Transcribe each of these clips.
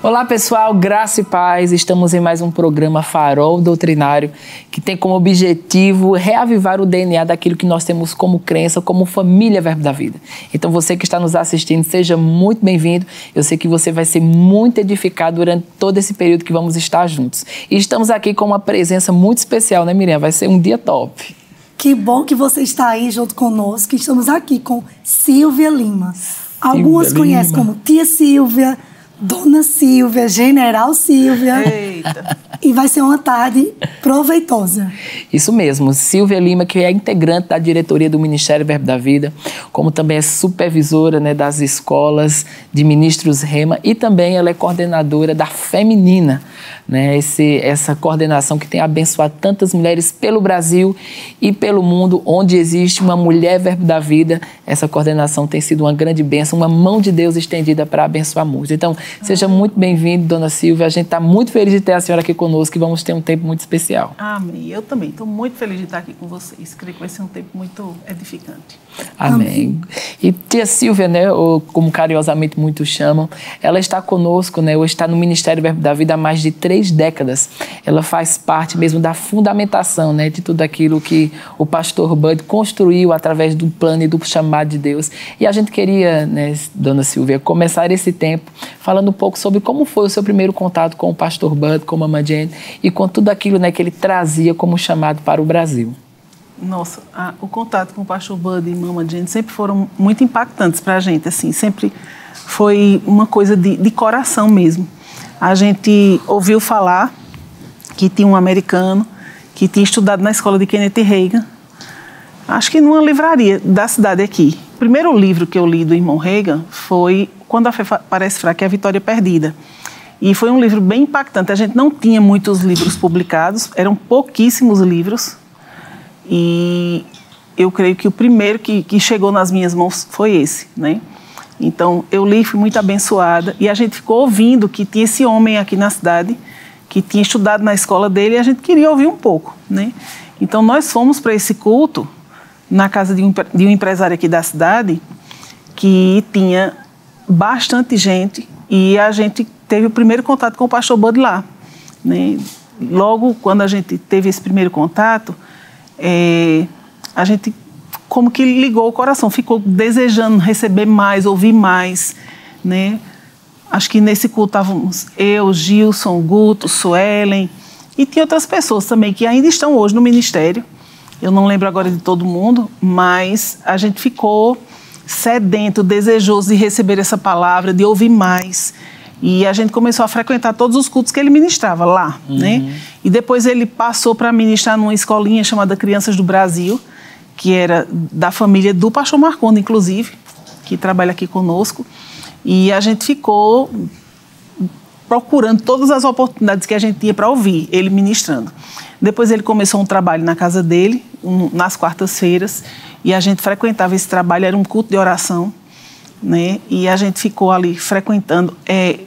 Olá pessoal, graça e paz. Estamos em mais um programa Farol Doutrinário que tem como objetivo reavivar o DNA daquilo que nós temos como crença, como família Verbo da Vida. Então você que está nos assistindo, seja muito bem-vindo. Eu sei que você vai ser muito edificado durante todo esse período que vamos estar juntos. E estamos aqui com uma presença muito especial, né, Miriam? Vai ser um dia top. Que bom que você está aí junto conosco. Estamos aqui com Silvia Lima. Algumas Lima. conhecem como Tia Silvia, Dona Silvia, General Silvia. Eita. E vai ser uma tarde proveitosa. Isso mesmo, Silvia Lima, que é integrante da diretoria do Ministério Verbo da Vida, como também é supervisora né, das escolas de ministros Rema e também ela é coordenadora da Feminina, né, esse, essa coordenação que tem abençoado tantas mulheres pelo Brasil e pelo mundo, onde existe uma mulher Verbo da Vida, essa coordenação tem sido uma grande bênção, uma mão de Deus estendida para abençoar muitos. Então, seja muito bem-vindo, dona Silvia, a gente está muito feliz de ter a senhora aqui conosco e vamos ter um tempo muito especial. Amém. Eu também estou muito feliz de estar aqui com vocês. Creio que vai ser um tempo muito edificante. Amém. E tia Silvia, né, ou como carinhosamente muitos chamam, ela está conosco, né, ou está no Ministério Verbo da Vida há mais de três décadas. Ela faz parte mesmo da fundamentação, né, de tudo aquilo que o pastor Bud construiu através do plano e do chamado de Deus. E a gente queria, né, dona Silvia, começar esse tempo falando um pouco sobre como foi o seu primeiro contato com o pastor Bud, com a Mama Jane e com tudo aquilo, né, que ele trazia como chamado para o Brasil. Nossa, a- o contato com o pastor Bud e Mama Jane sempre foram muito impactantes para a gente, assim, sempre foi uma coisa de, de coração mesmo. A gente ouviu falar que tinha um americano que tinha estudado na escola de Kenneth Reagan, acho que numa livraria da cidade aqui. O primeiro livro que eu li do irmão Reagan foi Quando a Fé Parece Fraca e a Vitória Perdida. E foi um livro bem impactante. A gente não tinha muitos livros publicados, eram pouquíssimos livros. E eu creio que o primeiro que, que chegou nas minhas mãos foi esse, né? Então, eu li, fui muito abençoada. E a gente ficou ouvindo que tinha esse homem aqui na cidade, que tinha estudado na escola dele, e a gente queria ouvir um pouco, né? Então, nós fomos para esse culto, na casa de um, de um empresário aqui da cidade, que tinha bastante gente, e a gente teve o primeiro contato com o pastor Bud lá. Né? Logo, quando a gente teve esse primeiro contato, é, a gente como que ligou o coração, ficou desejando receber mais, ouvir mais, né? Acho que nesse culto estávamos eu, Gilson, Guto, Suelen e tinha outras pessoas também que ainda estão hoje no ministério. Eu não lembro agora de todo mundo, mas a gente ficou sedento, desejoso de receber essa palavra, de ouvir mais. E a gente começou a frequentar todos os cultos que ele ministrava lá, né? E depois ele passou para ministrar numa escolinha chamada Crianças do Brasil, que era da família do pastor Marconda, inclusive, que trabalha aqui conosco. E a gente ficou procurando todas as oportunidades que a gente tinha para ouvir ele ministrando. Depois ele começou um trabalho na casa dele, um, nas quartas-feiras, e a gente frequentava esse trabalho, era um culto de oração, né? E a gente ficou ali frequentando. É,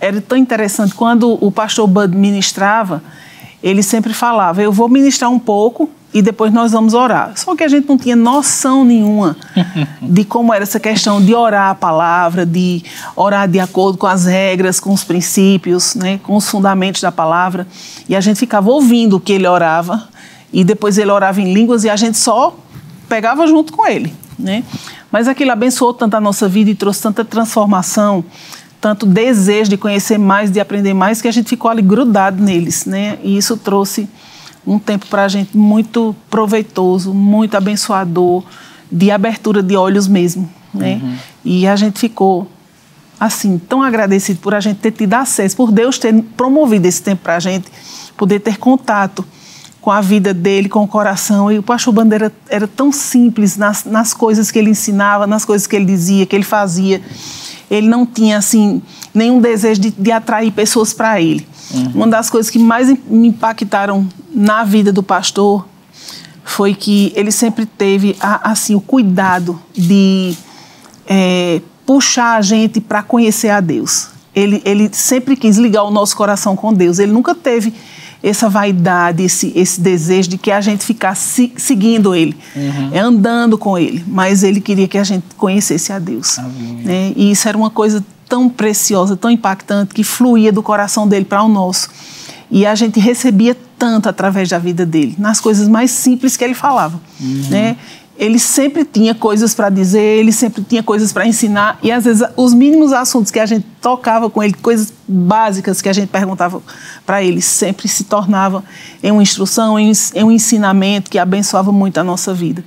era tão interessante, quando o pastor Bud ministrava, ele sempre falava, eu vou ministrar um pouco e depois nós vamos orar. Só que a gente não tinha noção nenhuma de como era essa questão de orar a palavra, de orar de acordo com as regras, com os princípios, né, com os fundamentos da palavra. E a gente ficava ouvindo o que ele orava e depois ele orava em línguas e a gente só pegava junto com ele, né? Mas aquilo abençoou tanto a nossa vida e trouxe tanta transformação, tanto desejo de conhecer mais, de aprender mais, que a gente ficou ali grudado neles, né? E isso trouxe um tempo para a gente muito proveitoso, muito abençoador, de abertura de olhos mesmo, né? E a gente ficou assim tão agradecido por a gente ter tido acesso, por Deus ter promovido esse tempo para a gente poder ter contato com a vida dele, com o coração. E o pastor Bandeira era tão simples nas, nas coisas que ele ensinava, nas coisas que ele dizia, que ele fazia. Ele não tinha, assim, nenhum desejo de, de atrair pessoas para ele. Uma das coisas que mais me impactaram na vida do pastor foi que ele sempre teve, a- assim, o cuidado de é, puxar a gente para conhecer a Deus. Ele, ele sempre quis ligar o nosso coração com Deus. Ele nunca teve essa vaidade, esse, esse desejo de que a gente ficasse seguindo ele, é, andando com ele. Mas ele queria que a gente conhecesse a Deus. né? E isso era uma coisa tão preciosa, tão impactante, que fluía do coração dele para o nosso. E a gente recebia tanto através da vida dele, nas coisas mais simples que ele falava. Uhum. Né? Ele sempre tinha coisas para dizer, ele sempre tinha coisas para ensinar, e às vezes os mínimos assuntos que a gente tocava com ele, coisas básicas que a gente perguntava para ele, sempre se tornavam em uma instrução, em, em um ensinamento que abençoava muito a nossa vida.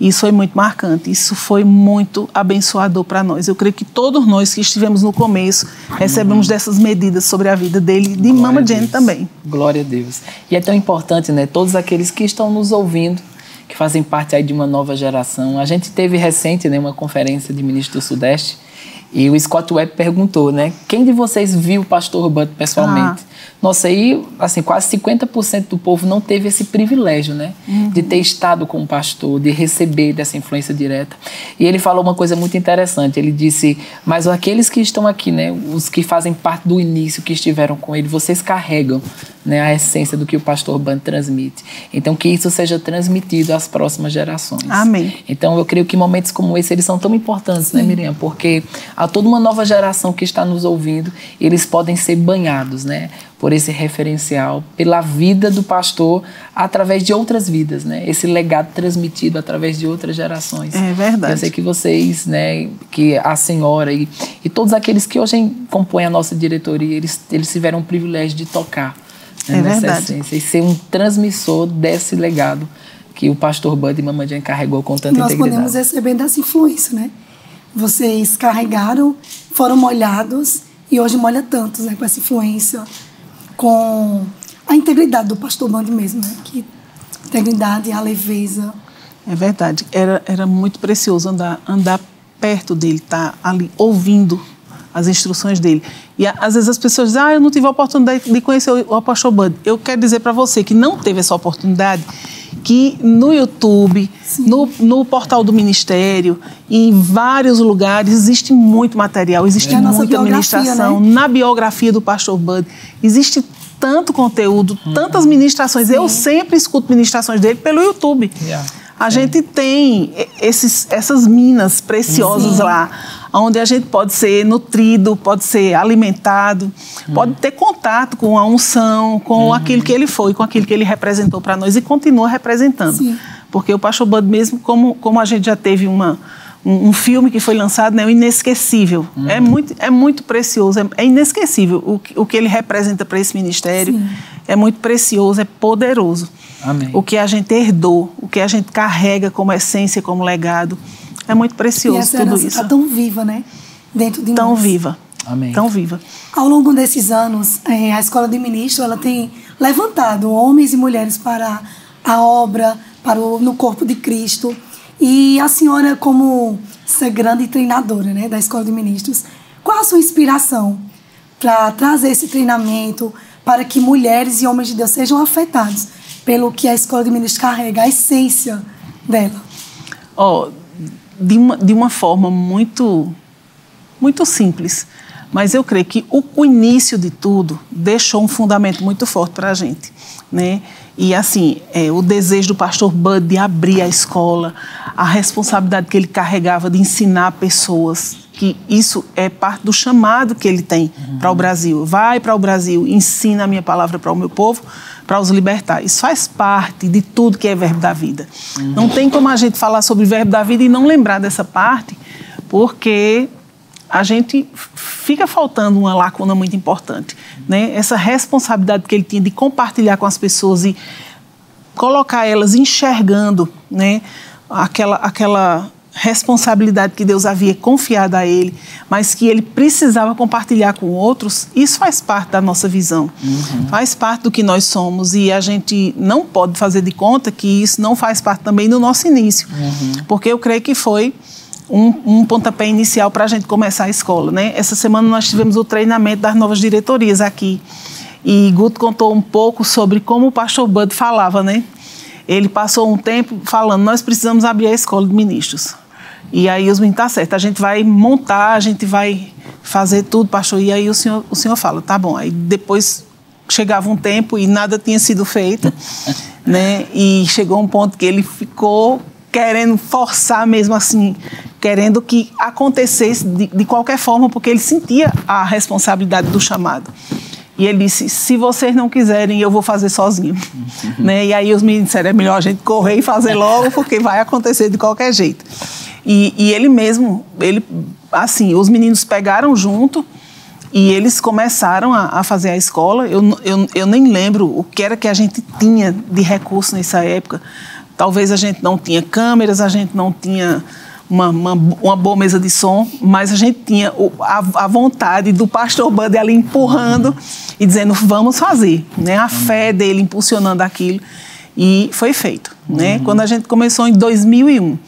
Isso foi muito marcante, isso foi muito abençoador para nós. Eu creio que todos nós que estivemos no começo recebemos dessas medidas sobre a vida dele, de Glória Mama Jane também. Glória a Deus. E é tão importante, né? Todos aqueles que estão nos ouvindo, que fazem parte aí de uma nova geração. A gente teve recente, né, uma conferência de ministro do Sudeste e o Scott Webb perguntou, né? Quem de vocês viu o pastor Bud pessoalmente? Ah. Nossa, aí, assim, quase 50% do povo não teve esse privilégio, né? Uhum. De ter estado com o pastor, de receber dessa influência direta. E ele falou uma coisa muito interessante. Ele disse: Mas aqueles que estão aqui, né? Os que fazem parte do início, que estiveram com ele, vocês carregam né, a essência do que o pastor Ban transmite. Então, que isso seja transmitido às próximas gerações. Amém. Então, eu creio que momentos como esse, eles são tão importantes, né, Sim. né, Miriam? Porque há toda uma nova geração que está nos ouvindo, eles podem ser banhados, né? por esse referencial, pela vida do pastor através de outras vidas, né? Esse legado transmitido através de outras gerações. É verdade. Eu sei que vocês, né, que a senhora e, e todos aqueles que hoje compõem a nossa diretoria, eles, eles tiveram o privilégio de tocar né, é verdade. essência e ser um transmissor desse legado que o pastor Bud e Mamãe carregou com tanta Nós integridade. Nós podemos receber dessa influência, né? Vocês carregaram, foram molhados e hoje molha tantos, né, com essa influência com a integridade do pastor Band mesmo, né? Que integridade, a leveza. É verdade. Era, era muito precioso andar, andar perto dele, estar tá ali ouvindo as instruções dele. E às vezes as pessoas dizem, ah, eu não tive a oportunidade de conhecer o apóstolo Bud. Eu quero dizer para você que não teve essa oportunidade, que no YouTube, no, no, portal do Ministério, em vários lugares, existe muito material, existe é muita administração. Né? Na biografia do pastor Bud, existe tanto conteúdo, uhum. tantas ministrações. Sim. Eu sempre escuto ministrações dele pelo YouTube. Yeah. A Sim. gente tem esses, essas minas preciosas Sim. lá onde a gente pode ser nutrido, pode ser alimentado, uhum. pode ter contato com a unção, com uhum. aquilo que ele foi, com aquilo que ele representou para nós e continua representando. Sim. Porque o Pastor Bud mesmo, como, como a gente já teve uma, um, um filme que foi lançado, né, o Inesquecível. Uhum. É, muito, é muito precioso, é, é inesquecível o, o que ele representa para esse ministério. Sim. É muito precioso, é poderoso. Amém. O que a gente herdou, o que a gente carrega como essência, como legado. É muito precioso e essa tudo isso. está tão viva, né? Dentro de tão nós. Tão viva. Amém. Tão viva. Ao longo desses anos, é, a Escola de Ministro ela tem levantado homens e mulheres para a obra, para o, no corpo de Cristo. E a senhora, como ser grande treinadora né, da Escola de Ministros, qual a sua inspiração para trazer esse treinamento para que mulheres e homens de Deus sejam afetados pelo que a Escola de Ministros carrega, a essência dela? Oh, de uma, de uma forma muito, muito simples. Mas eu creio que o, o início de tudo deixou um fundamento muito forte para a gente. Né? E assim, é, o desejo do pastor Bud de abrir a escola, a responsabilidade que ele carregava de ensinar pessoas, que isso é parte do chamado que ele tem uhum. para o Brasil. Vai para o Brasil, ensina a minha palavra para o meu povo, para os libertar. Isso faz parte de tudo que é verbo da vida. Uhum. Não tem como a gente falar sobre verbo da vida e não lembrar dessa parte, porque a gente fica faltando uma lacuna muito importante. Né? Essa responsabilidade que ele tinha de compartilhar com as pessoas e colocar elas enxergando né? aquela, aquela responsabilidade que Deus havia confiado a ele, mas que ele precisava compartilhar com outros, isso faz parte da nossa visão, uhum. faz parte do que nós somos e a gente não pode fazer de conta que isso não faz parte também do nosso início, uhum. porque eu creio que foi um, um pontapé inicial para a gente começar a escola. Né? Essa semana nós tivemos o treinamento das novas diretorias aqui e Guto contou um pouco sobre como o pastor Bud falava, né? Ele passou um tempo falando, nós precisamos abrir a escola de ministros. E aí os meninos, tá certo, a gente vai montar, a gente vai fazer tudo, pastor. E aí o senhor, o senhor fala, tá bom. Aí depois chegava um tempo e nada tinha sido feito, né? E chegou um ponto que ele ficou querendo forçar mesmo assim, querendo que acontecesse de, de qualquer forma, porque ele sentia a responsabilidade do chamado. E ele disse: se vocês não quiserem, eu vou fazer sozinho. Né? E aí os meninos disseram: é melhor a gente correr e fazer logo, porque vai acontecer de qualquer jeito. E, e ele mesmo, ele, assim, os meninos pegaram junto e eles começaram a, a fazer a escola. Eu, eu, eu nem lembro o que era que a gente tinha de recurso nessa época. Talvez a gente não tinha câmeras, a gente não tinha uma, uma, uma, boa mesa de som, mas a gente tinha a, a vontade do pastor Bud ali empurrando e dizendo vamos fazer, né? A fé dele impulsionando aquilo e foi feito, né? Uhum. Quando a gente começou em 2001,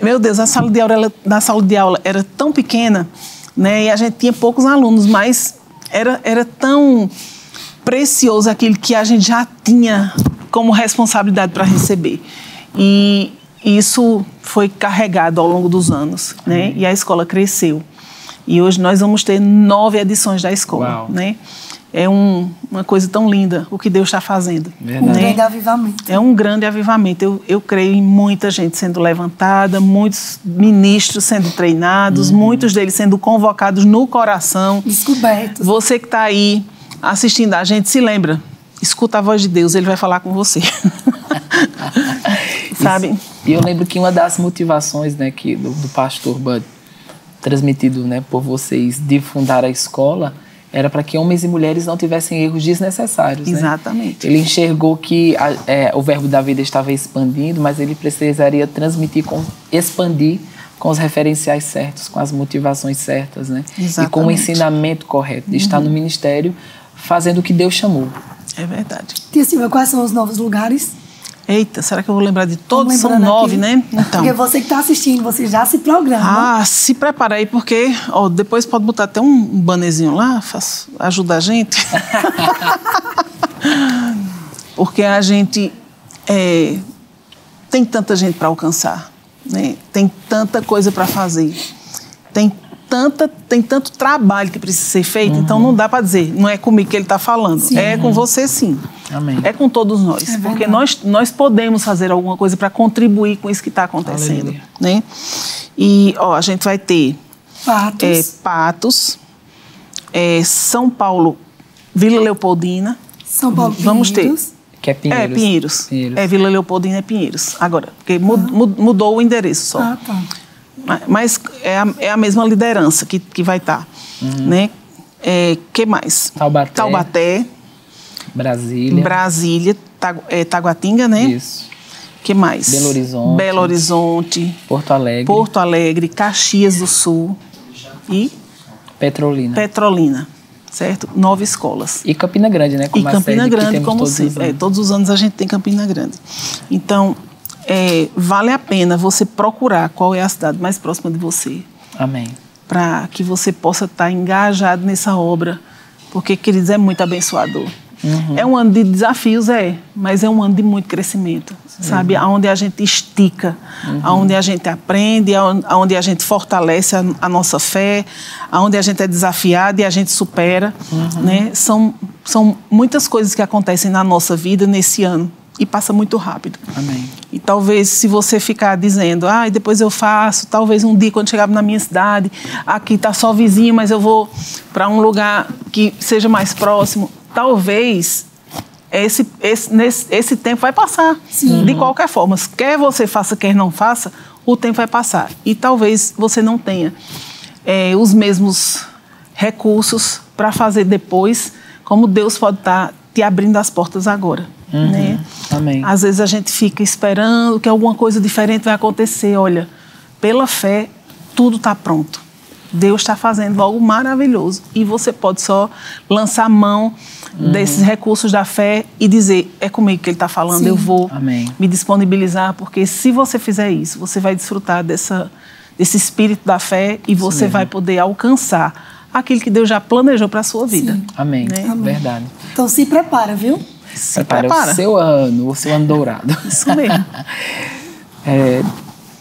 meu Deus, a sala de aula, ela, na sala de aula era tão pequena, né? E a gente tinha poucos alunos, mas era, era tão precioso aquilo que a gente já tinha como responsabilidade para receber. E isso foi carregado ao longo dos anos, né? E a escola cresceu. E hoje nós vamos ter nove edições da escola, Uau. né? É um, uma coisa tão linda o que Deus está fazendo. Verdade. Um grande avivamento. É um grande avivamento. Eu, eu creio em muita gente sendo levantada, muitos ministros sendo treinados, uhum. muitos deles sendo convocados no coração. Descobertos. Você que está aí assistindo a gente, se lembra, escuta a voz de Deus, ele vai falar com você. Sabe? E eu lembro que uma das motivações né, que, do, do pastor Bud, transmitido né, por vocês de fundar a escola, era para que homens e mulheres não tivessem erros desnecessários. Né? Exatamente. Né? Ele enxergou que a, é, o verbo da vida estava expandindo, mas ele precisaria transmitir, com, expandir com os referenciais certos, com as motivações certas, né? Exatamente. E com o ensinamento correto, de uhum. estar no ministério fazendo o que Deus chamou. É verdade. Tia Silvia, quais são os novos lugares? Eita, será que eu vou lembrar de todos? São nove, aqui. né? Então. Porque você que está assistindo, você já se programa. Ah, se prepara aí, porque ó, depois pode botar até um banezinho lá, faz, ajuda a gente. porque a gente é, tem tanta gente para alcançar, né? tem tanta coisa para fazer, tem tanta, tem tanto trabalho que precisa ser feito, uhum. então não dá para dizer, não é comigo que ele está falando, sim. é com você sim. Amém. É com todos nós, é porque nós, nós podemos fazer alguma coisa para contribuir com isso que está acontecendo, né? E ó, a gente vai ter Patos, é, Patos é, São Paulo, Vila Leopoldina, São Paulo, vamos Pinheiros. ter que é Pinheiros. É, Pinheiros. Pinheiros. É, Vila Leopoldina é Pinheiros. Agora, porque ah. mudou o endereço só. Ah, tá. Mas é a, é a mesma liderança que, que vai estar. Tá, uhum. Né? É, que mais? Taubaté. Taubaté. Brasília. Brasília, Tagu, é, Taguatinga, né? Isso. que mais? Belo Horizonte. Belo Horizonte. Porto Alegre. Porto Alegre, Caxias do Sul e Petrolina. Petrolina, certo? Nove escolas. E Campina Grande, né? Como e Campina Grande, como sempre. É, todos os anos a gente tem Campina Grande. Então, é, vale a pena você procurar qual é a cidade mais próxima de você. Amém. Para que você possa estar engajado nessa obra, porque, queridos, é muito abençoador. Uhum. É um ano de desafios, é, mas é um ano de muito crescimento, Sim. sabe? Onde a gente estica, uhum. onde a gente aprende, onde a gente fortalece a, a, nossa fé, onde a gente é desafiado e a gente supera, uhum. né? São, são muitas coisas que acontecem na nossa vida nesse ano e passa muito rápido. Amém. E talvez se você ficar dizendo, ah, depois eu faço, talvez um dia quando chegar na minha cidade, aqui está só vizinho, mas eu vou para um lugar que seja mais próximo, talvez esse, esse, nesse, esse tempo vai passar. Sim. De qualquer forma, quer você faça, quer não faça, o tempo vai passar. E talvez você não tenha é, os mesmos recursos para fazer depois, como Deus pode estar tá te abrindo as portas agora. Uhum. Né? Amém. Às vezes a gente fica esperando que alguma coisa diferente vai acontecer. Olha, pela fé, tudo está pronto. Deus está fazendo algo maravilhoso e você pode só lançar mão uhum. desses recursos da fé e dizer: é comigo que Ele está falando, Sim. eu vou Amém. me disponibilizar, porque se você fizer isso, você vai desfrutar dessa, desse espírito da fé e você vai poder alcançar aquilo que Deus já planejou para a sua vida. Sim. Amém. Né? Amém. Verdade. Então se prepara, viu? Se prepara, prepara. o seu ano, o seu ano dourado. Isso mesmo. é,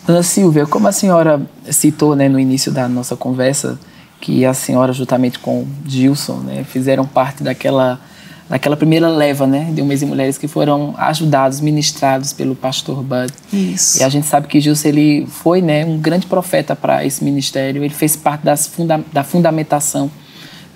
Dona Silvia, como a senhora citou né, no início da nossa conversa, que a senhora, juntamente com Gilson, né, fizeram parte daquela daquela primeira leva, né, de homens e mulheres que foram ajudados, ministrados pelo pastor Bud. Isso. E a gente sabe que Gilson ele foi, né, um grande profeta para esse ministério. Ele fez parte das funda da fundamentação,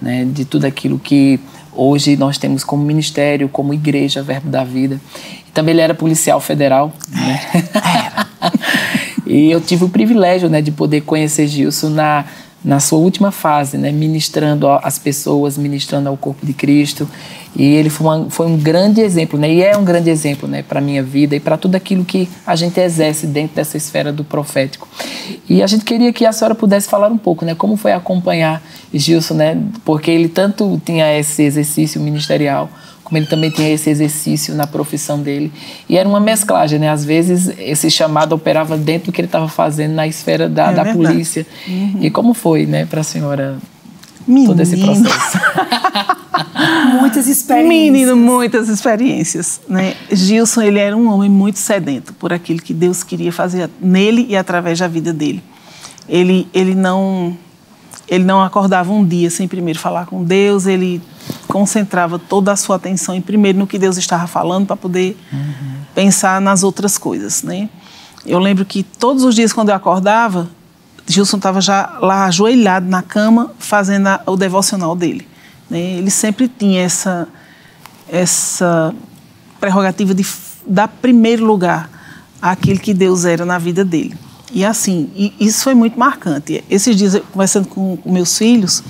né, de tudo aquilo que hoje nós temos como ministério, como igreja, Verbo da Vida. E também ele era policial federal, né? Era. e eu tive o privilégio, né, de poder conhecer Gilson na na sua última fase, né, ministrando às pessoas, ministrando ao corpo de Cristo. E ele foi, uma, foi um grande exemplo, né, e é um grande exemplo né, para a minha vida e para tudo aquilo que a gente exerce dentro dessa esfera do profético. E a gente queria que a senhora pudesse falar um pouco, né, como foi acompanhar Gilson, né, porque ele tanto tinha esse exercício ministerial, como ele também tinha esse exercício na profissão dele. E era uma mesclagem, né? Às vezes esse chamado operava dentro do que ele estava fazendo na esfera da, é da polícia. Uhum. E como foi, né, para a senhora Menino. todo esse processo? muitas experiências. Menino, muitas experiências. Né? Gilson, ele era um homem muito sedento por aquilo que Deus queria fazer nele e através da vida dele. Ele, ele não ele não acordava um dia sem primeiro falar com Deus, ele concentrava toda a sua atenção em primeiro no que Deus estava falando para poder uhum. pensar nas outras coisas, né? Eu lembro que todos os dias quando eu acordava, Gilson estava já lá ajoelhado na cama fazendo a, o devocional dele. Né? Ele sempre tinha essa essa prerrogativa de dar primeiro lugar àquilo que Deus era na vida dele. E assim, e isso foi muito marcante. Esses dias, eu, conversando com, com meus filhos,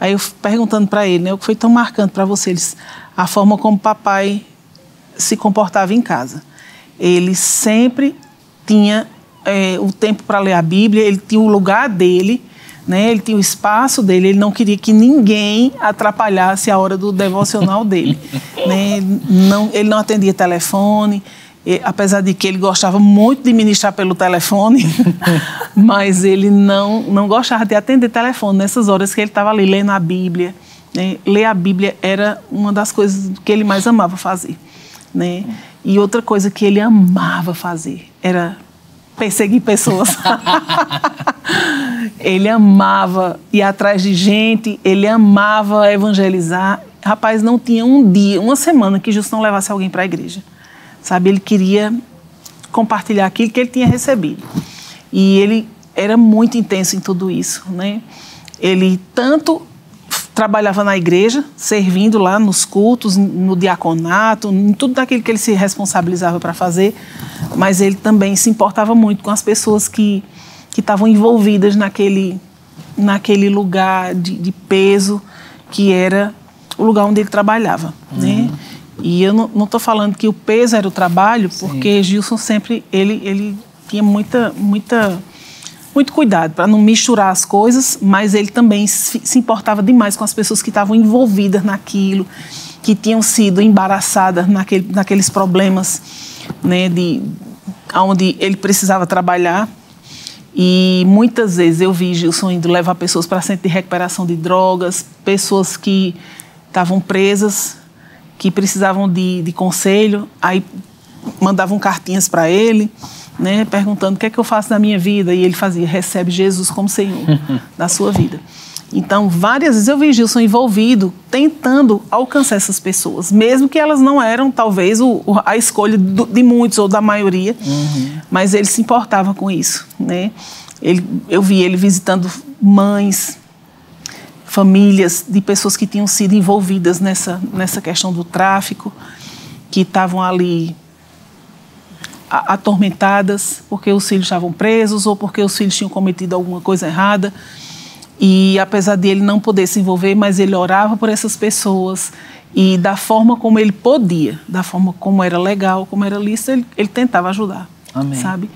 aí eu perguntando para ele, né, o que foi tão marcante para vocês? A forma como papai se comportava em casa. Ele sempre tinha é, o tempo para ler a Bíblia, ele tinha o lugar dele, né, ele tinha o espaço dele, ele não queria que ninguém atrapalhasse a hora do devocional dele. né, não, ele não atendia telefone, e, apesar de que ele gostava muito de ministrar pelo telefone, mas ele não, não gostava de atender telefone nessas horas que ele estava ali lendo a Bíblia. Né? Ler a Bíblia era uma das coisas que ele mais amava fazer. Né? E outra coisa que ele amava fazer era perseguir pessoas. ele amava ir atrás de gente, ele amava evangelizar. Rapaz, não tinha um dia, uma semana que Justo não levasse alguém para a igreja sabe? Ele queria compartilhar aquilo que ele tinha recebido. E ele era muito intenso em tudo isso, né? Ele tanto trabalhava na igreja, servindo lá nos cultos, no diaconato, em tudo daquilo que ele se responsabilizava para fazer, mas ele também se importava muito com as pessoas que que estavam envolvidas naquele naquele lugar de, de, peso que era o lugar onde ele trabalhava, uhum. né? E eu não estou falando que o peso era o trabalho, porque Sim. Gilson sempre ele, ele tinha muita, muita, muito cuidado para não misturar as coisas, mas ele também se, se importava demais com as pessoas que estavam envolvidas naquilo, que tinham sido embaraçadas naquele, naqueles problemas, né, de onde ele precisava trabalhar. E muitas vezes eu vi Gilson indo levar pessoas para centro de recuperação de drogas, pessoas que estavam presas que precisavam de, de conselho, aí mandavam cartinhas para ele, né, perguntando o que é que eu faço na minha vida, e ele fazia, recebe Jesus como Senhor da sua vida. Então, várias vezes eu vi Gilson envolvido, tentando alcançar essas pessoas, mesmo que elas não eram, talvez, o, a escolha do, de muitos ou da maioria, uhum. mas ele se importava com isso. Né? Ele, eu vi ele visitando mães, famílias de pessoas que tinham sido envolvidas nessa, nessa questão do tráfico, que estavam ali atormentadas porque os filhos estavam presos ou porque os filhos tinham cometido alguma coisa errada. E apesar de ele não poder se envolver, mas ele orava por essas pessoas e da forma como ele podia, da forma como era legal, como era lícito, ele, ele tentava ajudar, Amém. sabe?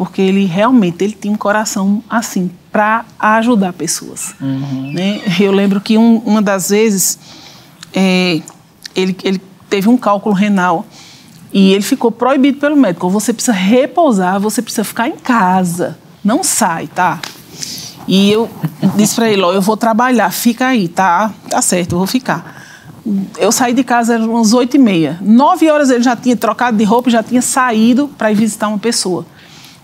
Porque ele realmente ele tinha um coração assim, para ajudar pessoas. Uhum. Né? Eu lembro que um, uma das vezes é, ele, ele teve um cálculo renal e ele ficou proibido pelo médico. Você precisa repousar, você precisa ficar em casa, não sai, tá? E eu disse para ele, ó, eu vou trabalhar, fica aí, tá? Tá certo, eu vou ficar. Eu saí de casa eram umas oito e meia. Nove horas ele já tinha trocado de roupa, já tinha saído para ir visitar uma pessoa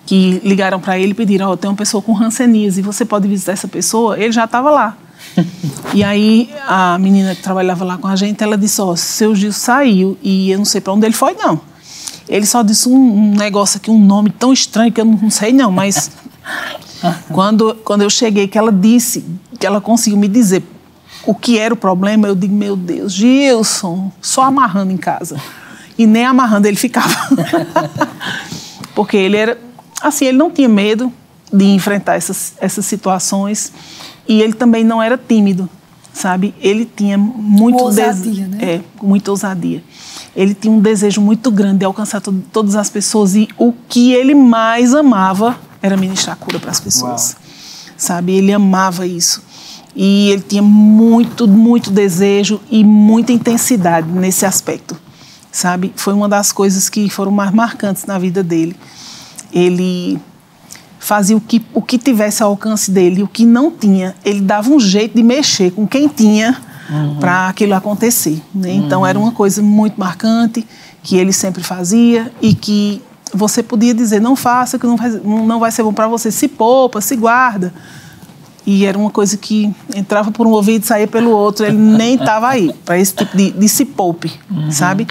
que ligaram para ele e pediram: oh, tem uma pessoa com hanseníase, você pode visitar essa pessoa? Ele já estava lá. e aí a menina que trabalhava lá com a gente, ela disse, ó, oh, seu Gil saiu e eu não sei para onde ele foi, não. Ele só disse um, um, negócio aqui, um nome tão estranho que eu não sei não, mas quando, quando eu cheguei, que ela disse, que ela conseguiu me dizer o que era o problema, eu digo, meu Deus, Gilson, só amarrando em casa. E nem amarrando ele ficava. Porque ele era, assim, ele não tinha medo de enfrentar essas, essas situações e ele também não era tímido, sabe? Ele tinha muito ousadia, né? É, muita ousadia. Ele tinha um desejo muito grande de alcançar to todas as pessoas e o que ele mais amava era ministrar cura para as pessoas. Uau. Sabe? Ele amava isso. E ele tinha muito, muito desejo e muita intensidade nesse aspecto, sabe? Foi uma das coisas que foram mais marcantes na vida dele. Ele fazia o que, o que tivesse ao alcance dele, o que não tinha, ele dava um jeito de mexer com quem tinha uhum. para aquilo acontecer. Né? Então uhum. era uma coisa muito marcante que ele sempre fazia e que você podia dizer não faça que não vai, não vai ser bom para você, se poupa, se guarda. E era uma coisa que entrava por um ouvido e saía pelo outro. Ele nem estava aí para esse tipo de, de se poupe, uhum. sabe?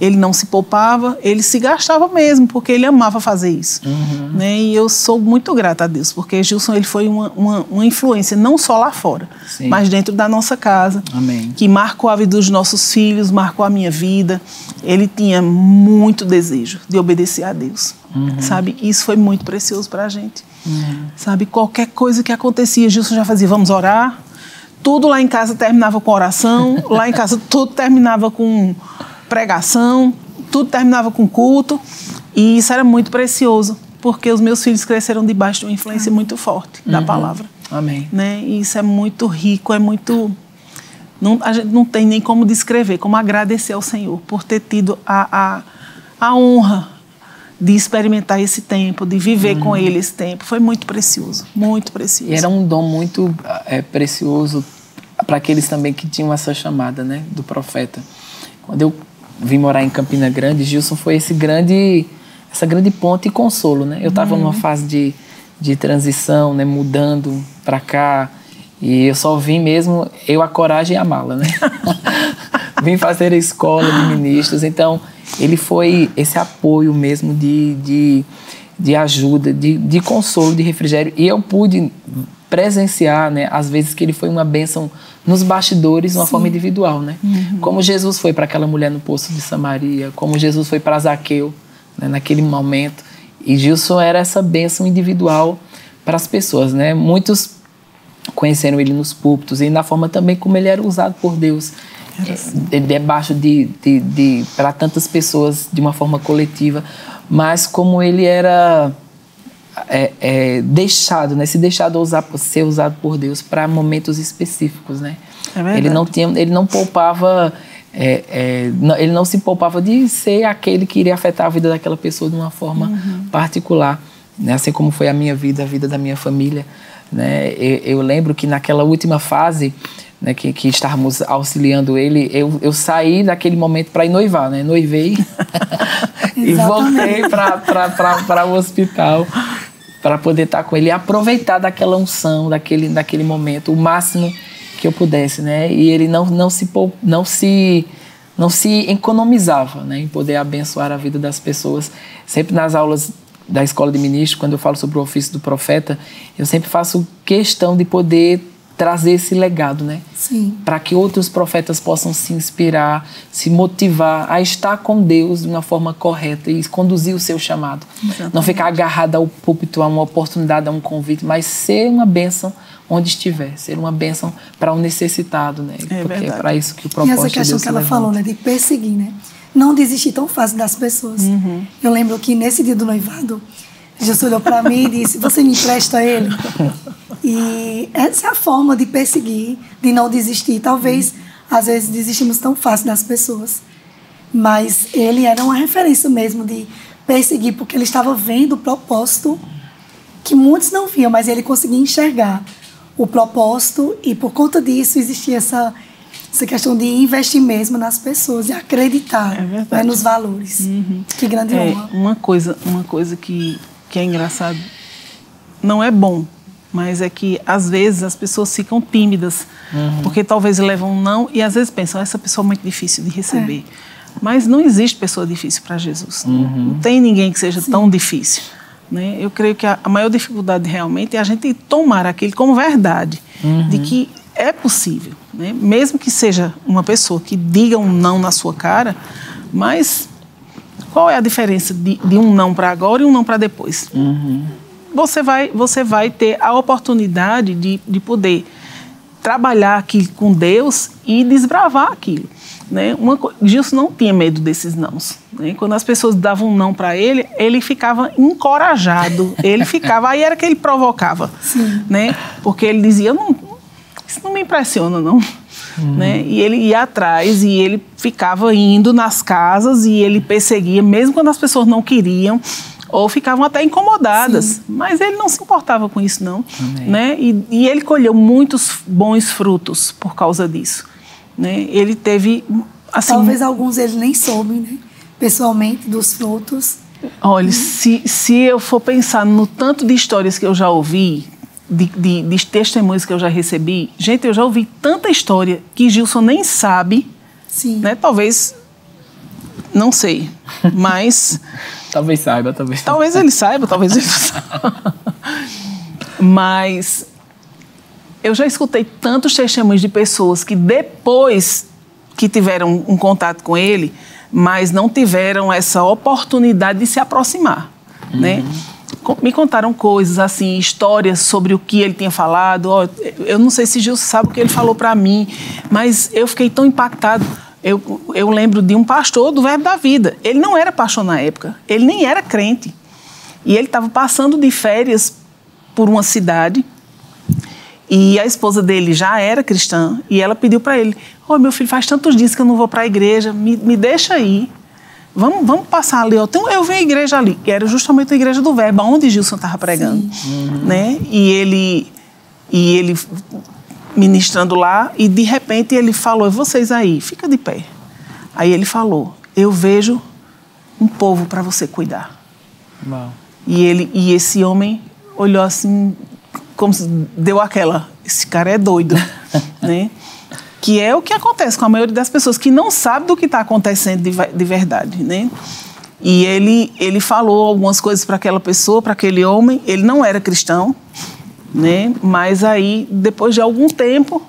Ele não se poupava, ele se gastava mesmo, porque ele amava fazer isso. Uhum. Né? E eu sou muito grata a Deus, porque Gilson ele foi uma, uma, uma influência não só lá fora, Sim. mas dentro da nossa casa, Amém. que marcou a vida dos nossos filhos, marcou a minha vida. Ele tinha muito desejo de obedecer a Deus, uhum. sabe? Isso foi muito precioso para a gente. Uhum. Sabe, qualquer coisa que acontecia, Gilson já fazia, vamos orar. Tudo lá em casa terminava com oração, lá em casa tudo terminava com pregação, tudo terminava com culto. E isso era muito precioso, porque os meus filhos cresceram debaixo de uma influência muito forte da uhum. palavra. Amém. Né? E isso é muito rico, é muito. Não, a gente não tem nem como descrever, como agradecer ao Senhor por ter tido a, a, a honra de experimentar esse tempo, de viver uhum. com ele esse tempo. Foi muito precioso, muito precioso. E era um dom muito é, precioso para aqueles também que tinham essa chamada, né, do profeta. Quando eu vim morar em Campina Grande, Gilson foi esse grande, essa grande ponte e consolo, né? Eu estava uhum. numa fase de, de transição, né, mudando para cá, e eu só vim mesmo eu a coragem e a mala, né? vim fazer a escola de ministros, então ele foi esse apoio mesmo de, de, de ajuda, de, de consolo, de refrigério. E eu pude presenciar, né, às vezes que ele foi uma bênção nos bastidores, de uma Sim. forma individual, né? Uhum. Como Jesus foi para aquela mulher no poço de Samaria, como Jesus foi para Zaqueu, né, naquele momento. E Gilson era essa bênção individual para as pessoas, né? Muitos conheceram ele nos púlpitos e na forma também como ele era usado por Deus é, debaixo de, de, de para tantas pessoas de uma forma coletiva, mas como ele era é, é, deixado, né, se deixado usar, ser usado por Deus para momentos específicos, né? É ele não tinha, ele não poupava, é, é, não, ele não se poupava de ser aquele que iria afetar a vida daquela pessoa de uma forma uhum. particular, né? Assim como foi a minha vida, a vida da minha família, né? eu, eu lembro que naquela última fase né, que, que estávamos auxiliando ele, eu, eu saí daquele momento para ir noivar, né? Noivei e voltei para o hospital para poder estar com ele e aproveitar daquela unção, daquele, daquele momento, o máximo que eu pudesse, né? E ele não, não se não se não se economizava, né, em poder abençoar a vida das pessoas. Sempre nas aulas da escola de ministro, quando eu falo sobre o ofício do profeta, eu sempre faço questão de poder trazer esse legado, né? Sim. Para que outros profetas possam se inspirar, se motivar a estar com Deus de uma forma correta e conduzir o seu chamado. Exatamente. Não ficar agarrado ao púlpito, a uma oportunidade, a um convite, mas ser uma bênção onde estiver, ser uma bênção para o um necessitado, né? É Porque é para isso que o propósito E essa questão de que ela levanta. falou, né, de perseguir, né? Não desistir tão fácil das pessoas. Uhum. Eu lembro que nesse dia do noivado, Jesus olhou para mim e disse: Você me empresta ele? E essa é a forma de perseguir, de não desistir. Talvez, às vezes, desistimos tão fácil das pessoas. Mas ele era uma referência mesmo de perseguir, porque ele estava vendo o propósito que muitos não viam, mas ele conseguia enxergar o propósito e por conta disso existia essa essa questão de investir mesmo nas pessoas e acreditar É né, nos valores. Que grande É, honra. uma coisa, uma coisa que, que é engraçado, não é bom mas é que às vezes as pessoas ficam tímidas, uhum. porque talvez levam um não e às vezes pensam, essa pessoa é muito difícil de receber. É. Mas não existe pessoa difícil para Jesus. Uhum. Não tem ninguém que seja Sim. tão difícil. Né? Eu creio que a, a, maior dificuldade realmente é a gente tomar aquilo como verdade, uhum. de que é possível. Né? Mesmo que seja uma pessoa que diga um não na sua cara, mas qual é a diferença de, de um não para agora e um não para depois? Uhum. Você, vai, você vai ter a oportunidade de, de poder trabalhar aqui com Deus e desbravar aquilo. Né? Uma, Gilson não tinha medo desses nãos. Né? Quando as pessoas davam um não para ele, ele ficava encorajado. Ele ficava, aí era que ele provocava. Sim. Né? Porque ele dizia, não, isso não me impressiona, não. Uhum. Né? E ele ia atrás e ele ficava indo nas casas e ele perseguia, mesmo quando as pessoas não queriam ou ficavam até incomodadas. Sim. Mas ele não se importava com isso, não. Né? E, e, ele colheu muitos bons frutos por causa disso. Né? Ele teve. Assim, Talvez alguns ele nem soube, né? pessoalmente, dos frutos. Olha, se, se eu for pensar no tanto de histórias que eu já ouvi, de, de, de, testemunhos que eu já recebi, gente, eu já ouvi tanta história que Gilson nem sabe. Sim. Né? Talvez. Não sei. Mas. talvez saiba, talvez. Talvez ele saiba, talvez ele não saiba. mas eu já escutei tantos testemunhos de pessoas que depois que tiveram um contato com ele, mas não tiveram essa oportunidade de se aproximar, né? uhum. né? Me contaram coisas assim, histórias sobre o que ele tinha falado. Oh, eu não sei se Gil sabe o que ele falou para mim, mas eu fiquei tão impactado. Eu, eu lembro de um pastor do Verbo da Vida. Ele não era pastor na época, ele nem era crente. E ele estava passando de férias por uma cidade e a esposa dele já era cristã e ela pediu para ele: Ô oh, meu filho, faz tantos dias que eu não vou para a igreja, me, me deixa aí. Vamos, vamos passar ali. Eu, tenho, eu vi a igreja ali, que era justamente a igreja do Verbo, onde Gilson estava pregando. Né? E, ele, e ele ministrando lá, e de repente ele falou: Vocês aí, fica de pé. Aí ele falou: Eu vejo um povo para você cuidar. Uau. E, ele, e esse homem olhou assim, como se deu aquela, esse cara é doido, né? Que é o que acontece com a maioria das pessoas que não sabe do que está acontecendo de, de verdade, né? E ele, ele falou algumas coisas para aquela pessoa, para aquele homem. Ele não era cristão, né? Mas aí, depois de algum tempo,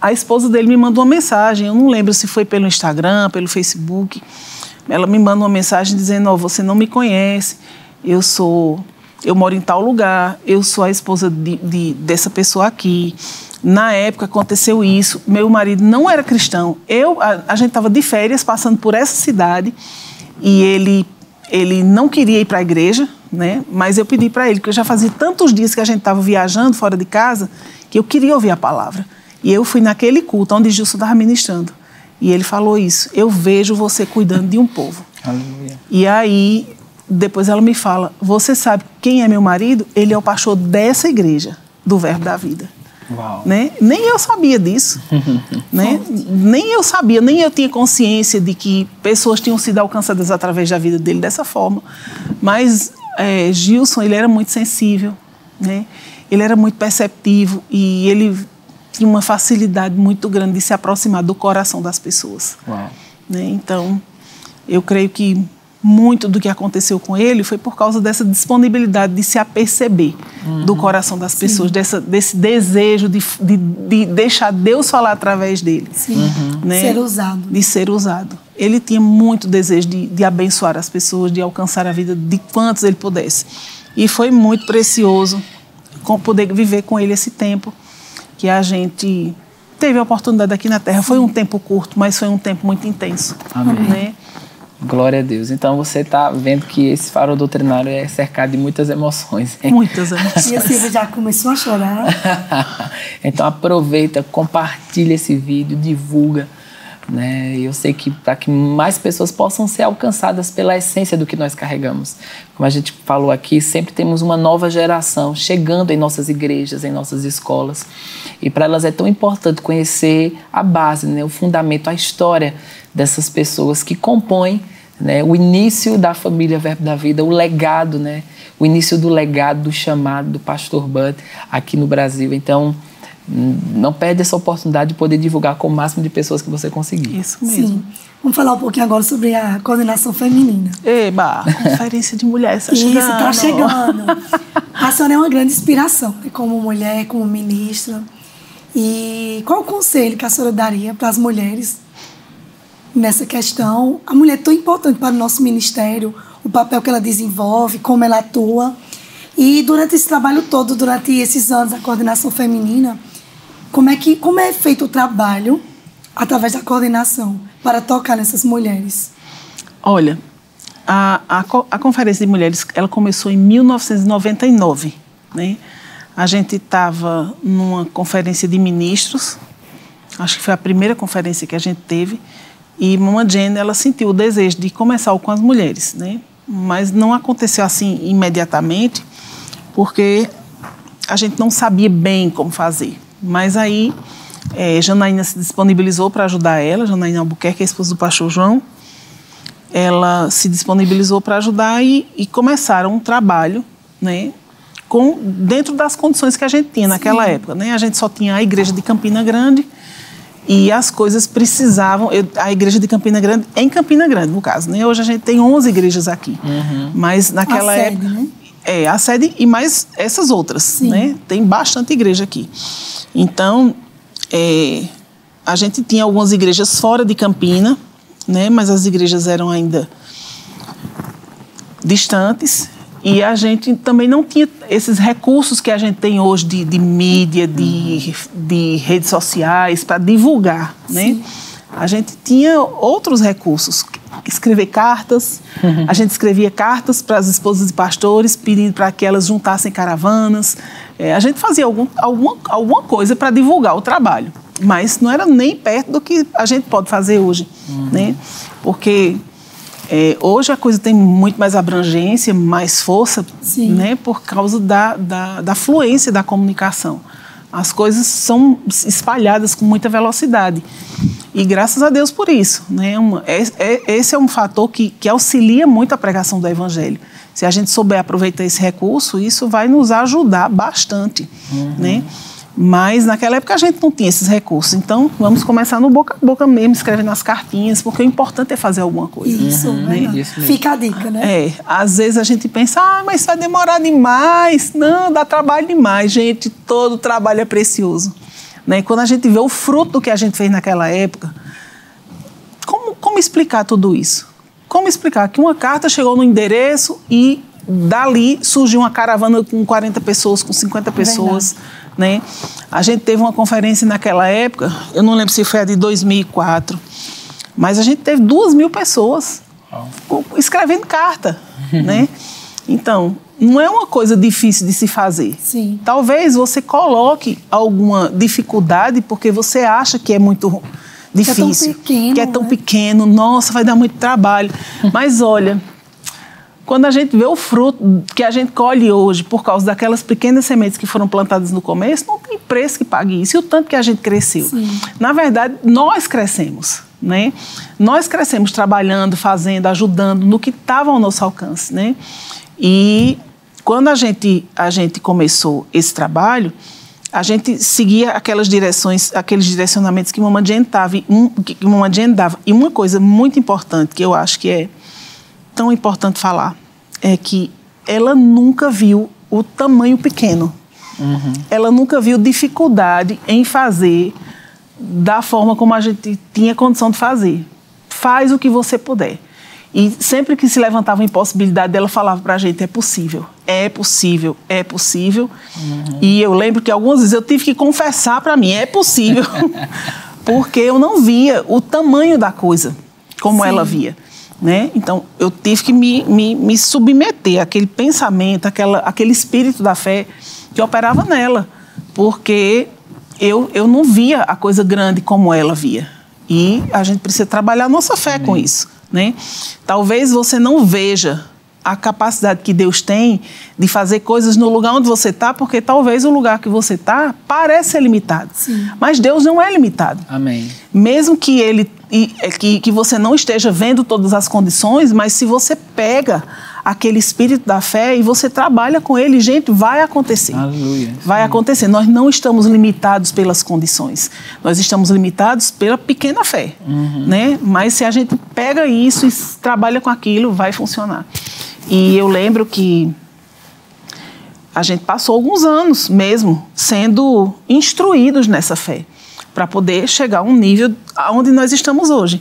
a esposa dele me mandou uma mensagem. Eu não lembro se foi pelo Instagram, pelo Facebook. Ela me manda uma mensagem dizendo: oh, você não me conhece, eu sou eu moro em tal lugar, eu sou a esposa de, de, dessa pessoa aqui. Na época aconteceu isso, meu marido não era cristão. Eu, a, a gente estava de férias passando por essa cidade e ele, ele não queria ir para a igreja, né? Mas eu pedi para ele, porque já fazia tantos dias que a gente estava viajando fora de casa que eu queria ouvir a palavra. E eu fui naquele culto onde Gilson estava ministrando. E ele falou isso: Eu vejo você cuidando de um povo. Aleluia. E aí depois ela me fala: Você sabe quem é meu marido? Ele é o pastor dessa igreja, do Verbo da Vida. Uau. Né? Nem eu sabia disso. né? Nem eu sabia, nem eu tinha consciência de que pessoas tinham sido alcançadas através da vida dele dessa forma. Mas é, Gilson, ele era muito sensível, né? ele era muito perceptivo e ele tinha uma facilidade muito grande de se aproximar do coração das pessoas. Né? Então, eu creio que muito do que aconteceu com ele foi por causa dessa disponibilidade de se aperceber uhum. do coração das pessoas, dessa, desse desejo de, de, de, deixar Deus falar através dele. Sim. Uhum. Né? Ser usado. De ser usado. Ele tinha muito desejo de, de abençoar as pessoas, de alcançar a vida de quantos ele pudesse. E foi muito precioso poder viver com ele esse tempo que a gente teve a oportunidade aqui na Terra. Foi um tempo curto, mas foi um tempo muito intenso. Amém. Né? Glória a Deus. Então você está vendo que esse farol doutrinário é cercado de muitas emoções. Hein? Muitas emoções. E a Silvia já começou a chorar. então aproveita, compartilha esse vídeo, divulga. Né? Eu sei que para que mais pessoas possam ser alcançadas pela essência do que nós carregamos. Como a gente falou aqui, sempre temos uma nova geração chegando em nossas igrejas, em nossas escolas. E para elas é tão importante conhecer a base, né? o fundamento, a história dessas pessoas que compõem né, o início da família Verbo da Vida, o legado, né, o início do legado, do chamado do pastor Bud aqui no Brasil. Então, não perde essa oportunidade de poder divulgar com o máximo de pessoas que você conseguir. Isso mesmo. Sim. Vamos falar um pouquinho agora sobre a coordenação feminina. Eba, conferência de mulheres está chegando. Isso, está chegando. A senhora é uma grande inspiração, né, como mulher, como ministra. E qual o conselho que a senhora daria para as mulheres nessa questão? A mulher é tão importante para o nosso ministério, o papel que ela desenvolve, como ela atua. E durante esse trabalho todo, durante esses anos da coordenação feminina, como é que como é feito o trabalho através da coordenação para tocar nessas mulheres? Olha, a, a, a Conferência de Mulheres ela começou em 1999. Né? A gente estava numa conferência de ministros, acho que foi a primeira conferência que a gente teve, e Mama Jane ela sentiu o desejo de começar com as mulheres, né? mas não aconteceu assim imediatamente, porque a gente não sabia bem como fazer. Mas aí é, Janaína se disponibilizou para ajudar ela, Janaína Albuquerque, a esposa do pastor João. Ela se disponibilizou para ajudar e, e, começaram um trabalho, né, com, dentro das condições que a gente tinha naquela Sim. época. Né? A gente só tinha a igreja de Campina Grande e as coisas precisavam. Eu, a igreja de Campina Grande, em Campina Grande, no caso. Né? Hoje a gente tem 11 igrejas aqui. Uhum. Mas naquela a época. Sede, né? É, a sede e mais essas outras. Né? Tem bastante igreja aqui. Então, é, a gente tinha algumas igrejas fora de Campina, né, mas as igrejas eram ainda distantes e a gente também não tinha esses recursos que a gente tem hoje de, de mídia, de, de redes sociais para divulgar, né? A gente tinha outros recursos, escrever cartas. Uhum. A gente escrevia cartas para as esposas de pastores, pedindo para que elas juntassem caravanas. É, a gente fazia algum, alguma, alguma coisa para divulgar o trabalho mas não era nem perto do que a gente pode fazer hoje, uhum. né? Porque é, hoje a coisa tem muito mais abrangência, mais força, Sim. né? Por causa da, da, da fluência da comunicação. As coisas são espalhadas com muita velocidade. E graças a Deus por isso. Né? Uma, é, é, esse é um fator que, que auxilia muito a pregação do Evangelho. Se a gente souber aproveitar esse recurso, isso vai nos ajudar bastante. Uhum. Né? Mas naquela época a gente não tinha esses recursos. Então vamos começar no boca a boca mesmo, escrevendo as cartinhas, porque o importante é fazer alguma coisa. Isso, uhum, né? Isso Fica a dica, né? É, às vezes a gente pensa, ah, mas vai demorar demais. Não, dá trabalho demais. Gente, todo trabalho é precioso. Né? Quando a gente vê o fruto que a gente fez naquela época, como, como explicar tudo isso? Como explicar que uma carta chegou no endereço e dali surgiu uma caravana com 40 pessoas, com 50 pessoas. Verdade né? A gente teve uma conferência naquela época, eu não lembro se foi a de 2004, mas a gente teve duas mil pessoas escrevendo carta, né? Então, não é uma coisa difícil de se fazer. Sim. Talvez você coloque alguma dificuldade porque você acha que é muito difícil, que é tão pequeno, que é tão né? pequeno nossa, vai dar muito trabalho. Mas olha, quando a gente vê o fruto que a gente colhe hoje por causa daquelas pequenas sementes que foram plantadas no começo, não tem preço que pague isso. E o tanto que a gente cresceu. Sim. Na verdade, nós crescemos. Né? Nós crescemos trabalhando, fazendo, ajudando no que estava ao nosso alcance. Né? E quando a gente, a gente começou esse trabalho, a gente seguia aquelas direções, aqueles direcionamentos que Mamãe Jane um, que Mamãe Jane dava. E uma coisa muito importante que eu acho que é tão importante falar é que ela nunca viu o tamanho pequeno. Uhum. Ela nunca viu dificuldade em fazer da forma como a gente tinha condição de fazer. Faz o que você puder. E sempre que se levantava a impossibilidade dela, falava para a gente: é possível, é possível, é possível. Uhum. E eu lembro que algumas vezes eu tive que confessar para mim: é possível, porque eu não via o tamanho da coisa como Sim. ela via. Né? Então, eu tive que me, me, me submeter àquele pensamento, àquela, àquele espírito da fé que operava nela, porque eu, eu não via a coisa grande como ela via. E a gente precisa trabalhar a nossa fé Amém. com isso. Né? Talvez você não veja a capacidade que Deus tem de fazer coisas no lugar onde você está, porque talvez o lugar que você está parece ser limitado. Sim. Mas Deus não é limitado. Amém. Mesmo que ele é, que, que você não esteja vendo todas as condições, mas se você pega aquele espírito da fé e você trabalha com ele, gente, vai acontecer. Aleluia. Vai acontecer. Nós não estamos limitados pelas condições. Nós estamos limitados pela pequena fé, né? Mas se a gente pega isso e trabalha com aquilo, vai funcionar. E eu lembro que a gente passou alguns anos mesmo sendo instruídos nessa fé para poder chegar a um nível aonde nós estamos hoje.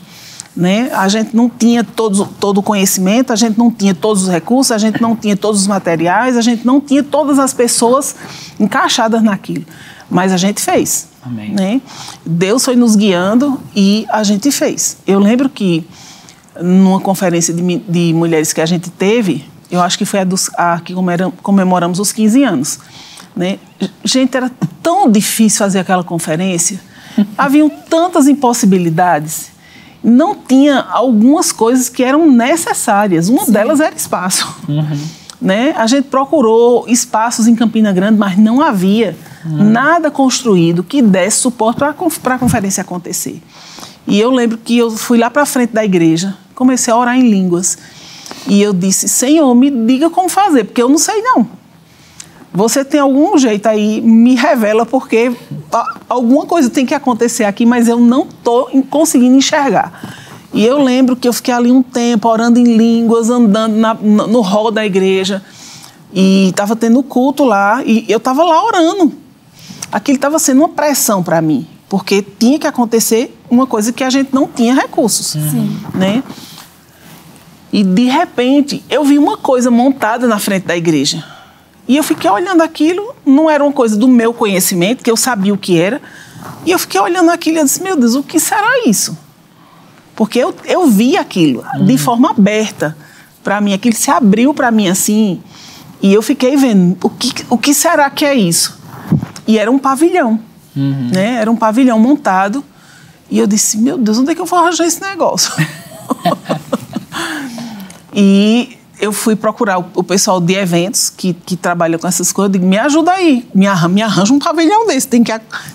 Né? A gente não tinha todo, todo o conhecimento, a gente não tinha todos os recursos, a gente não tinha todos os materiais, a gente não tinha todas as pessoas encaixadas naquilo. Mas a gente fez. Né? Deus foi nos guiando e a gente fez. Eu lembro que numa conferência de, de mulheres que a gente teve, eu acho que foi a, dos, a que comemora- comemoramos os 15 anos. Né? Gente, era tão difícil fazer aquela conferência, haviam tantas impossibilidades, não tinha algumas coisas que eram necessárias. Uma delas era espaço. Né? A gente procurou espaços em Campina Grande, mas não havia nada construído que desse suporte para a conferência acontecer. E eu lembro que eu fui lá para frente da igreja, comecei a orar em línguas. E eu disse: Senhor, me diga como fazer, porque eu não sei não. Você tem algum jeito aí, me revela, porque alguma coisa tem que acontecer aqui, mas eu não estou conseguindo enxergar. E eu lembro que eu fiquei ali um tempo orando em línguas, andando na- no hall da igreja. E estava tendo culto lá, e eu estava lá orando. Aquilo estava sendo uma pressão para mim, porque tinha que acontecer uma coisa que a gente não tinha recursos. Né? E de repente eu vi uma coisa montada na frente da igreja. E eu fiquei olhando aquilo, não era uma coisa do meu conhecimento, que eu sabia o que era. E eu fiquei olhando aquilo e disse: Meu Deus, o que será isso? Porque eu, eu vi aquilo de forma aberta para mim, aquilo se abriu para mim assim. E eu fiquei vendo: o que, o que será que é isso? E era um pavilhão, né? Era um pavilhão montado. E eu disse: Meu Deus, onde é que eu vou arranjar esse negócio? E eu fui procurar o, pessoal de eventos que, que trabalha com essas coisas. Eu digo, me ajuda aí, me arranja, me arranja um pavilhão desse. Tem que,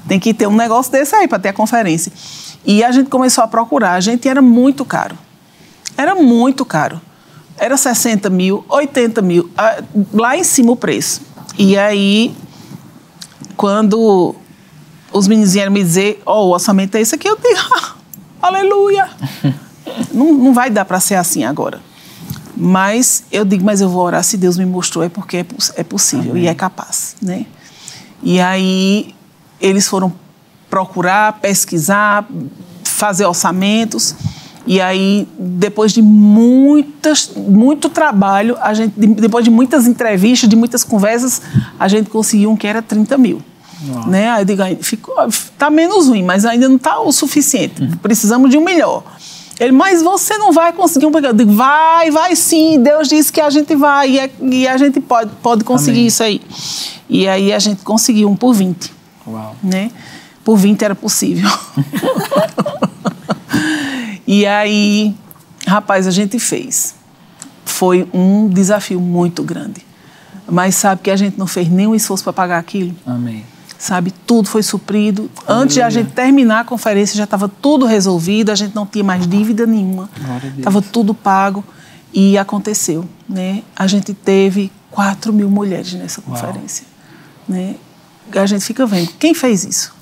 tem que ter um negócio desse aí para ter a conferência. E a gente começou a procurar. A gente era muito caro. Era muito caro. Era 60 mil, 80 mil. Lá em cima o preço. E aí, quando os meninos vieram me dizer, ó, o orçamento é esse aqui, eu digo, "Ah, aleluia. não, não vai dar para ser assim agora. Mas eu digo, mas eu vou orar se Deus me mostrou, é porque é, é possível e é capaz, né? E aí eles foram procurar, pesquisar, fazer orçamentos. E aí, depois de muitas, muito trabalho, a gente, de- depois de muitas entrevistas, de muitas conversas, a gente conseguiu um que era 30 mil. Né? Aí eu digo, "Ai, ficou, tá menos ruim, mas ainda não está o suficiente. Precisamos de um melhor. Ele, mas você não vai conseguir um pequeno. Eu digo, vai, vai sim. Deus disse que a gente vai e, é- e a gente pode, pode conseguir Amém. isso aí. E aí a gente conseguiu um por 20 Uau. né? Por 20 era possível. e aí, rapaz, a gente fez. Foi um desafio muito grande. Mas sabe que a gente não fez nenhum esforço para pagar aquilo? Amém. Sabe, tudo foi suprido. Antes de a gente terminar a conferência, já estava tudo resolvido, a gente não tinha mais dívida nenhuma. Estava tudo pago e aconteceu. Né? A gente teve 4 mil mulheres nessa conferência. Né? A gente fica vendo, quem fez isso?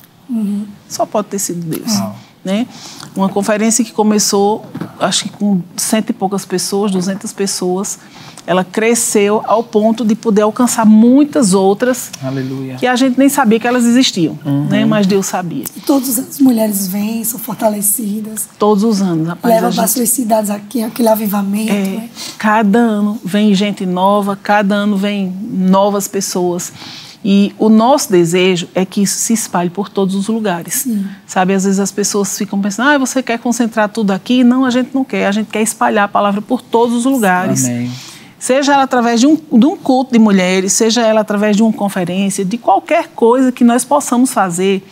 Só pode ter sido Deus. Uau. Né? Uma conferência que começou, acho que com cento e poucas pessoas, 200 pessoas, ela cresceu ao ponto de poder alcançar muitas outras Aleluia. que a gente nem sabia que elas existiam, né? mas Deus sabia. E todas as mulheres vêm, são fortalecidas, Todos os anos, rapaz. levam a para gente- suas cidades aqui, aquele avivamento. é, né? cada ano vem gente nova, cada ano vem novas pessoas. E o nosso desejo é que isso se espalhe por todos os lugares. Sabe, às vezes as pessoas ficam pensando, ah, você quer concentrar tudo aqui? Não, a gente não quer. A gente quer espalhar a palavra por todos os lugares. Amém. Seja ela através de um, de um culto de mulheres, seja ela através de uma conferência, de qualquer coisa que nós possamos fazer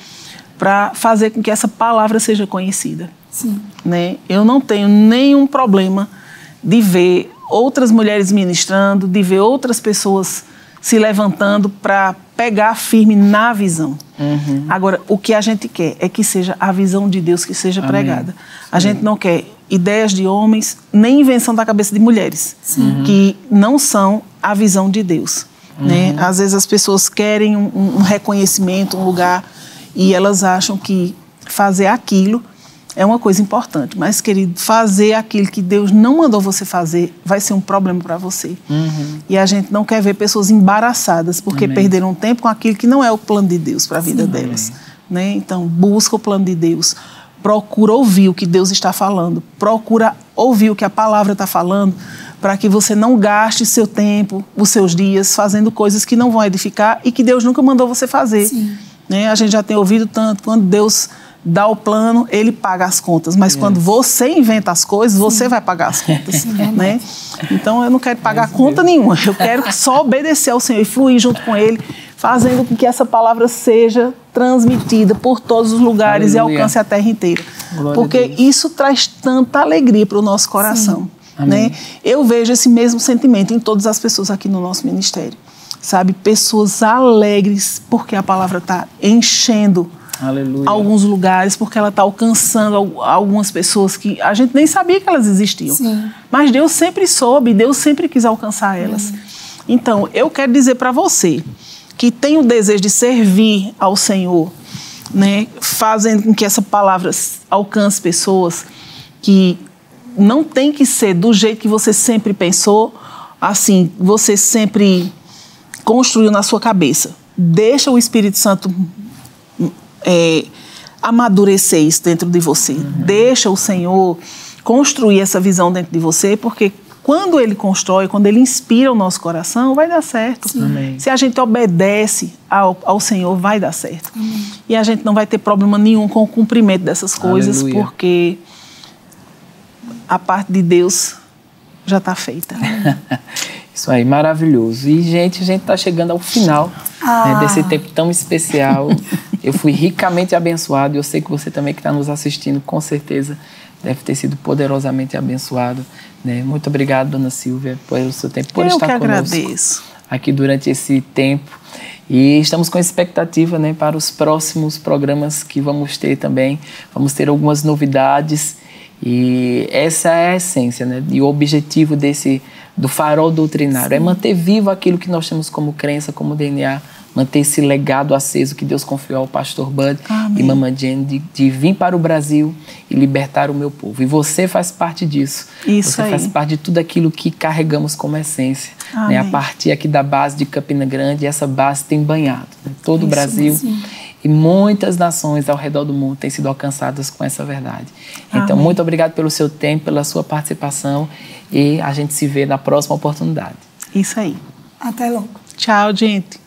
para fazer com que essa palavra seja conhecida. Sim. Né? Eu não tenho nenhum problema de ver outras mulheres ministrando, de ver outras pessoas se levantando para pegar firme na visão. Agora, o que a gente quer é que seja a visão de Deus que seja Amém. pregada. A gente não quer ideias de homens, nem invenção da cabeça de mulheres, uhum. que não são a visão de Deus. Né? Uhum. Né? Às vezes as pessoas querem um, um reconhecimento, um lugar, e elas acham que fazer aquilo é uma coisa importante. Mas, querido, fazer aquilo que Deus não mandou você fazer vai ser um problema para você. Uhum. E a gente não quer ver pessoas embaraçadas porque Amém. perderam tempo com aquilo que não é o plano de Deus para a vida Sim. delas. Né? Então, busca o plano de Deus procura ouvir o que Deus está falando, procura ouvir o que a palavra está falando, para que você não gaste seu tempo, os seus dias fazendo coisas que não vão edificar e que Deus nunca mandou você fazer. Né? A gente já tem ouvido tanto, quando Deus dá o plano, ele paga as contas. Mas yes. quando você inventa as coisas, você Sim. vai pagar as contas. né? Então eu não quero pagar conta nenhuma. Eu quero só obedecer ao Senhor e fluir junto com Ele, fazendo com que essa palavra seja transmitida por todos os lugares Aleluia. e alcance a terra inteira. Glória Porque isso traz tanta alegria para o nosso coração. Né? Eu vejo esse mesmo sentimento em todas as pessoas aqui no nosso ministério. Sabe, pessoas alegres porque a palavra está enchendo Aleluia. alguns lugares, porque ela está alcançando algumas pessoas que a gente nem sabia que elas existiam. Sim. Mas Deus sempre soube, Deus sempre quis alcançar elas. Então, eu quero dizer para você que tem o desejo de servir ao Senhor, né, fazendo com que essa palavra alcance pessoas que não tem que ser do jeito que você sempre pensou, assim, você sempre construiu na sua cabeça. Deixa o Espírito Santo é, amadurecer isso dentro de você. Uhum. Deixa o Senhor construir essa visão dentro de você, porque quando ele constrói, quando ele inspira o nosso coração, vai dar certo. Se a gente obedece ao, ao Senhor, vai dar certo. Amém. E a gente não vai ter problema nenhum com o cumprimento dessas coisas, Aleluia. porque a parte de Deus já está feita. Isso aí, maravilhoso. E, gente, a gente está chegando ao final ah. né, desse tempo tão especial. eu fui ricamente abençoado e eu sei que você também que está nos assistindo, com certeza, deve ter sido poderosamente abençoado. Né? Muito obrigado, dona Silvia, pelo seu tempo, por Eu estar que conosco agradeço. aqui durante esse tempo. E estamos com expectativa né, para os próximos programas que vamos ter também. Vamos ter algumas novidades. E essa é a essência né, e o objetivo desse do farol doutrinário. É Sim. É manter vivo aquilo que nós temos como crença, como DNA manter esse legado aceso que Deus confiou ao pastor Bud Amém. e Mamãe Jane de, de, vir para o Brasil e libertar o meu povo. E você faz parte disso. Isso você aí. faz parte de tudo aquilo que carregamos como essência. Né? A partir aqui da base de Campina Grande, essa base tem banhado né? todo Isso, o Brasil. E muitas nações ao redor do mundo têm sido alcançadas com essa verdade. Então, Amém. muito obrigado pelo seu tempo, pela sua participação e a gente se vê na próxima oportunidade. Isso aí. Até logo. Tchau, gente.